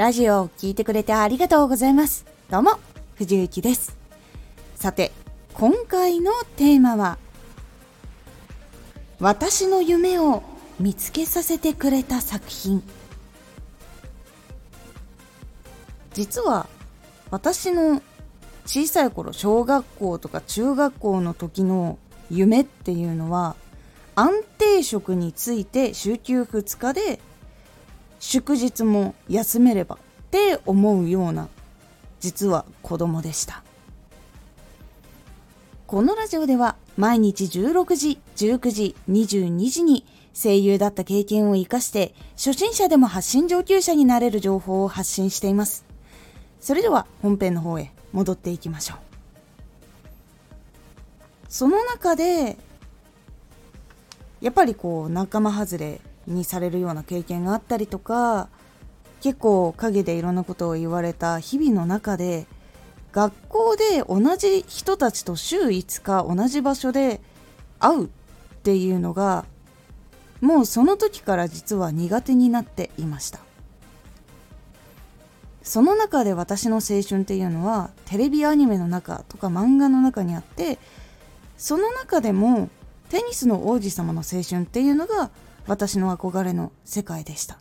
ラジオを聴いてくれてありがとうございます。どうも、藤幸です。さて、今回のテーマは、私の夢を見つけさせてくれた作品。実は、私の小さい頃、小学校とか中学校の時の夢っていうのは、安定職について週休2日で祝日も休めればって思うような実は子供でした。このラジオでは毎日16時19時22時に声優だった経験を生かして初心者でも発信上級者になれる情報を発信しています。それでは本編の方へ戻っていきましょう。その中でやっぱりこう仲間外れにされるような経験があったりとか結構陰でいろんなことを言われた日々の中で学校で同じ人たちと週5日同じ場所で会うっていうのがもうその時から実は苦手になっていました。その中で私の青春っていうのはテレビアニメの中とか漫画の中にあってその中でもテニスの王子様の青春っていうのが私の憧れの世界でした。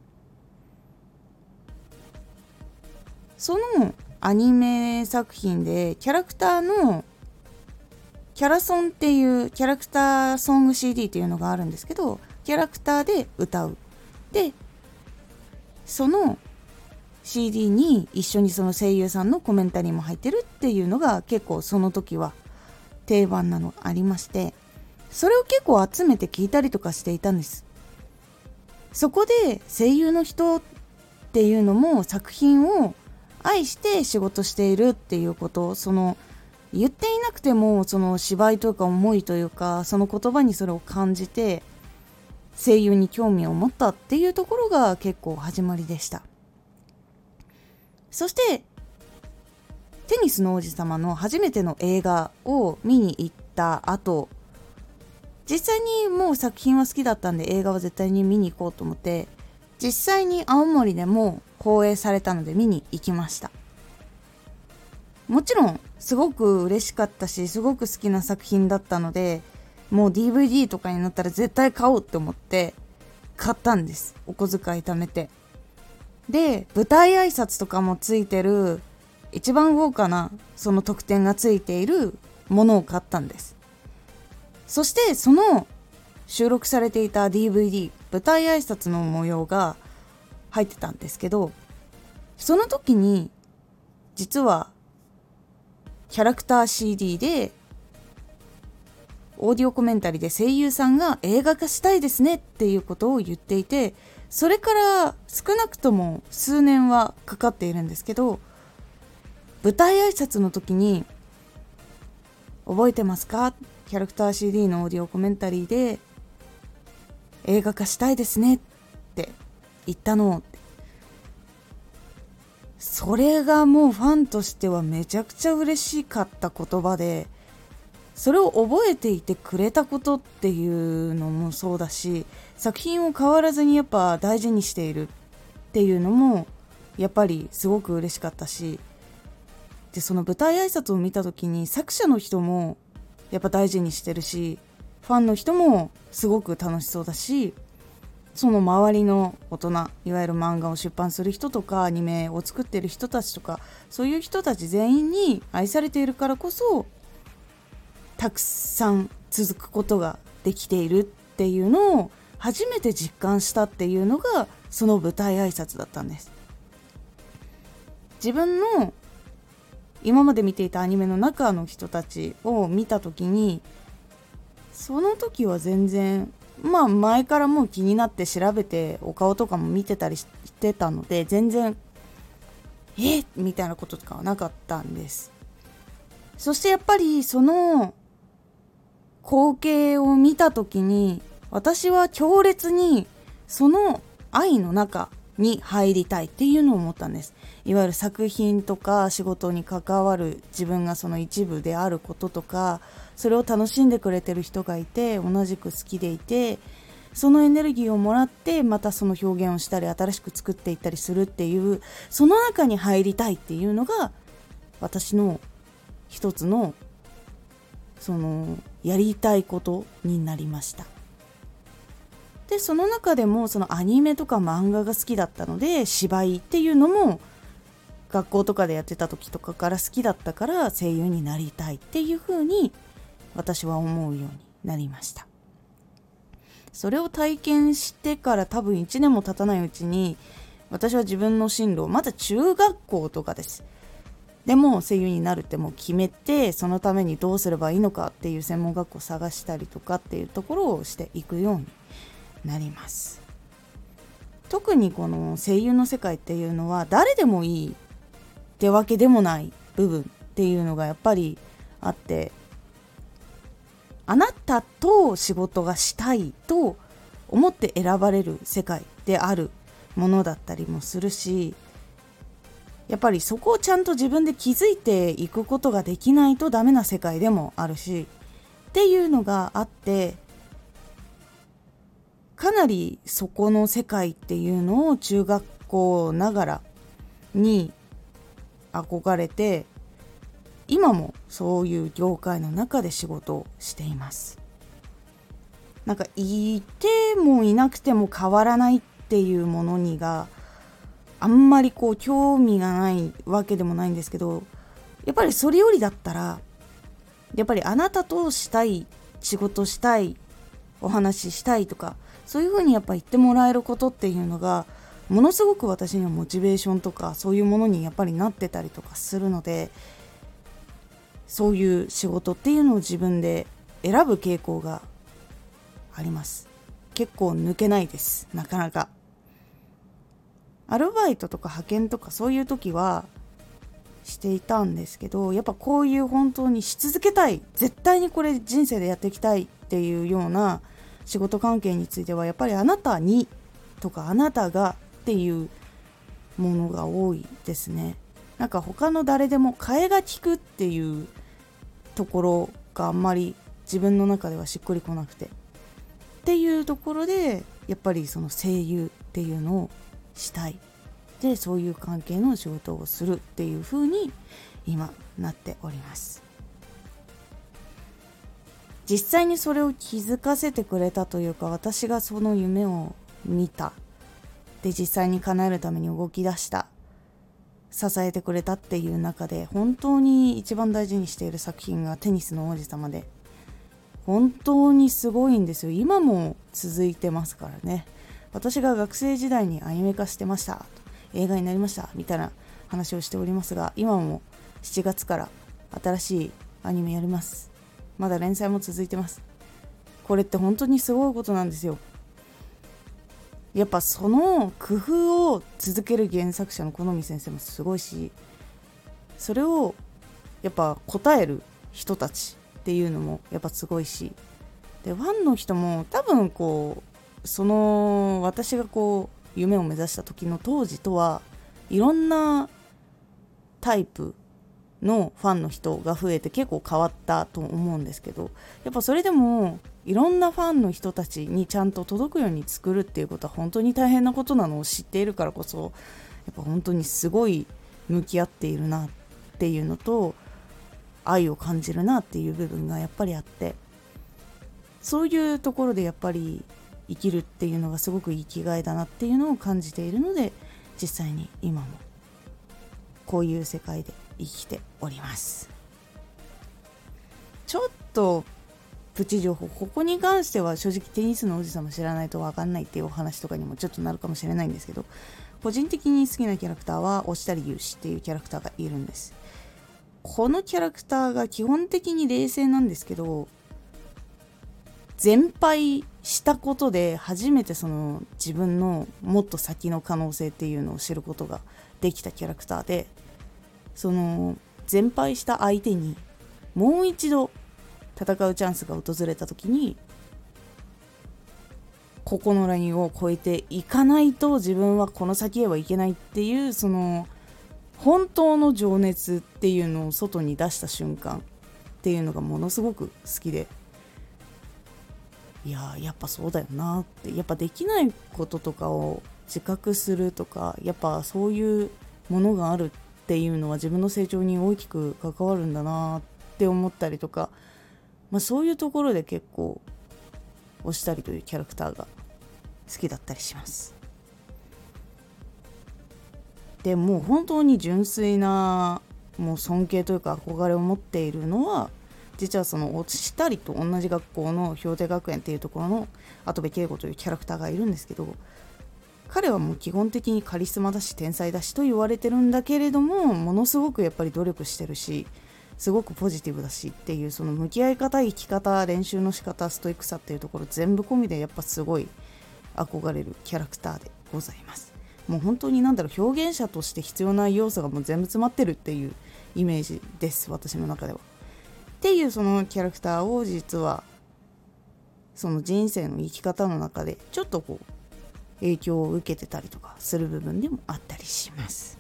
そのアニメ作品でキャラクターのキャラソンっていうキャラクターソング CD っていうのがあるんですけどキャラクターで歌う。でその CD に一緒にその声優さんのコメンタリーも入ってるっていうのが結構その時は定番なのありましてそれを結構集めて聞いたりとかしていたんです。そこで声優の人っていうのも作品を愛して仕事しているっていうことその言っていなくてもその芝居というか思いというかその言葉にそれを感じて声優に興味を持ったっていうところが結構始まりでした。そしてテニスの王子様の初めての映画を見に行った後実際にもう作品は好きだったんで映画は絶対に見に行こうと思って実際に青森でも放映されたので見に行きました。もちろんすごく嬉しかったしすごく好きな作品だったのでもう DVD とかになったら絶対買おうって思って買ったんです。お小遣い貯めて。で舞台挨拶とかもついてる一番豪華なその特典がついているものを買ったんです。そしてその収録されていた DVD 舞台挨拶の模様が入ってたんですけどその時に実はキャラクター CD でオーディオコメンタリーで声優さんが映画化したいですねっていうことを言っていてそれから少なくとも数年はかかっているんですけど舞台挨拶の時に「覚えてますか?」キャラクター CD のオーディオコメンタリーで映画化したいですねって言ったのそれがもうファンとしてはめちゃくちゃ嬉しかった言葉でそれを覚えていてくれたことっていうのもそうだし作品を変わらずにやっぱ大事にしているっていうのもやっぱりすごく嬉しかったしでその舞台挨拶を見た時に作者の人もやっぱ大事にしてるしファンの人もすごく楽しそうだしその周りの大人いわゆる漫画を出版する人とかアニメを作ってる人たちとかそういう人たち全員に愛されているからこそたくさん続くことができているっていうのを初めて実感したっていうのがその舞台挨拶だったんです。自分の今まで見ていたアニメの中の人たちを見た時にその時は全然まあ前からもう気になって調べてお顔とかも見てたりしてたので全然えみたいなこととかはなかったんです。そしてやっぱりその光景を見た時に私は強烈にその愛の中に入りたいっていうのを思ったんです。いわゆる作品とか仕事に関わる自分がその一部であることとかそれを楽しんでくれてる人がいて同じく好きでいてそのエネルギーをもらってまたその表現をしたり新しく作っていったりするっていうその中に入りたいっていうのが私の一つのそのやりたいことになりました。でその中でもそのアニメとか漫画が好きだったので芝居っていうのも学校とかでやってた時とかから好きだったから声優になりたいっていう風に私は思うようになりました。それを体験してから多分1年も経たないうちに私は自分の進路をまだ中学校とかです。でも声優になるってもう決めてそのためにどうすればいいのかっていう専門学校探したりとかっていうところをしていくようになります。特にこの声優の世界っていうのは誰でもいいってわけでもない部分っていうのがやっぱりあってあなたと仕事がしたいと思って選ばれる世界であるものだったりもするしやっぱりそこをちゃんと自分で気づいていくことができないとダメな世界でもあるしっていうのがあってかなりそこの世界っていうのを中学校ながらに憧れて今もそういう業界の中で仕事をしています。なんかいてもいなくても変わらないっていうものにがあんまりこう興味がないわけでもないんですけどやっぱりそれよりだったらやっぱりあなたとしたい仕事したいお話ししたいとかそういうふうにやっぱ言ってもらえることっていうのがものすごく私にはモチベーションとかそういうものにやっぱりなってたりとかするのでそういう仕事っていうのを自分で選ぶ傾向があります。結構抜けないです。なかなか。アルバイトとか派遣とかそういう時はしていたんですけどやっぱこういう本当にし続けたい。絶対にこれ人生でやっていきたいっていうような仕事関係についてはやっぱりあなたにとかあなたがっていうものが多いですね。なんか他の誰でも替えが利くっていうところがあんまり自分の中ではしっくりこなくて。っていうところでやっぱりその声優っていうのをしたい。でそういう関係の仕事をするっていう風に今なっております。実際にそれを気づかせてくれたというか私がその夢を見た。で実際に叶えるために動き出した。支えてくれたっていう中で本当に一番大事にしている作品がテニスの王子様で。本当にすごいんですよ。今も続いてますからね。私が学生時代にアニメ化してました。映画になりました。みたいな話をしておりますが今も7月から新しいアニメやります。まだ連載も続いてます。これって本当にすごいことなんですよ。やっぱその工夫を続ける原作者の好み先生もすごいしそれをやっぱ答える人たちっていうのもやっぱすごいしでファンの人も多分こうその私がこう夢を目指した時の当時とはいろんなタイプのファンの人が増えて結構変わったと思うんですけどやっぱそれでもいろんなファンの人たちにちゃんと届くように作るっていうことは本当に大変なことなのを知っているからこそやっぱ本当にすごい向き合っているなっていうのと愛を感じるなっていう部分がやっぱりあってそういうところでやっぱり生きるっていうのがすごく生きがいだなっていうのを感じているので実際に今もこういう世界で生きております。ちょっとプチ情報ここに関しては正直テニスの王子様知らないと分かんないっていうお話とかにもちょっとなるかもしれないんですけど個人的に好きなキャラクターは押したり勇士っていうキャラクターがいるんです。このキャラクターが基本的に冷静なんですけど全敗したことで初めてその自分のもっと先の可能性っていうのを知ることができたキャラクターでその全敗した相手にもう一度戦うチャンスが訪れた時にここのラインを越えていかないと自分はこの先へはいけないっていうその本当の情熱っていうのを外に出した瞬間っていうのがものすごく好きでいややっぱそうだよなってやっぱできないこととかを自覚するとかやっぱそういうものがあるっていうのは自分の成長に大きく関わるんだなって思ったりとか、まあ、そういうところで結構推したりというキャラクターが好きだったりします。でもう本当に純粋なもう尊敬というか憧れを持っているのは実はその落ちたりと同じ学校の氷定学園っていうところの跡部圭吾というキャラクターがいるんですけど彼はもう基本的にカリスマだし天才だしと言われてるんだけれどもものすごくやっぱり努力してるしすごくポジティブだしっていうその向き合い方生き方練習の仕方ストイックさっていうところ全部込みでやっぱすごい憧れるキャラクターでございます。もう本当に何だろう表現者として必要な要素がもう全部詰まってるっていうイメージです私の中では。っていうそのキャラクターを実はその人生の生き方の中でちょっとこう影響を受けてたりとかする部分でもあったりします。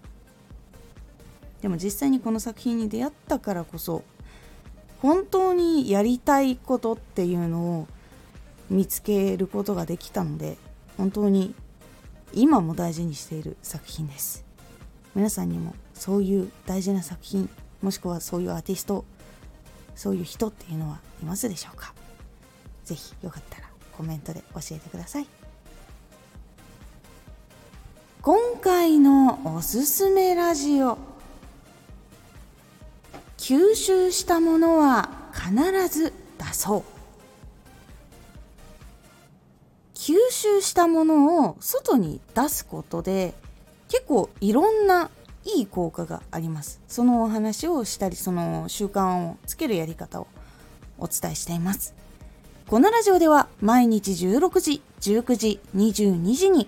でも実際にこの作品に出会ったからこそ本当にやりたいことっていうのを見つけることができたので本当に今も大事にしている作品です。皆さんにもそういう大事な作品もしくはそういうアーティストそういう人っていうのはいますでしょうか？ぜひよかったらコメントで教えてください。今回のおすすめラジオ。吸収したものは必ず出そう。吸収したものを外に出すことで結構いろんないい効果があります。そのお話をしたりその習慣をつけるやり方をお伝えしています。このラジオでは毎日16時19時22時に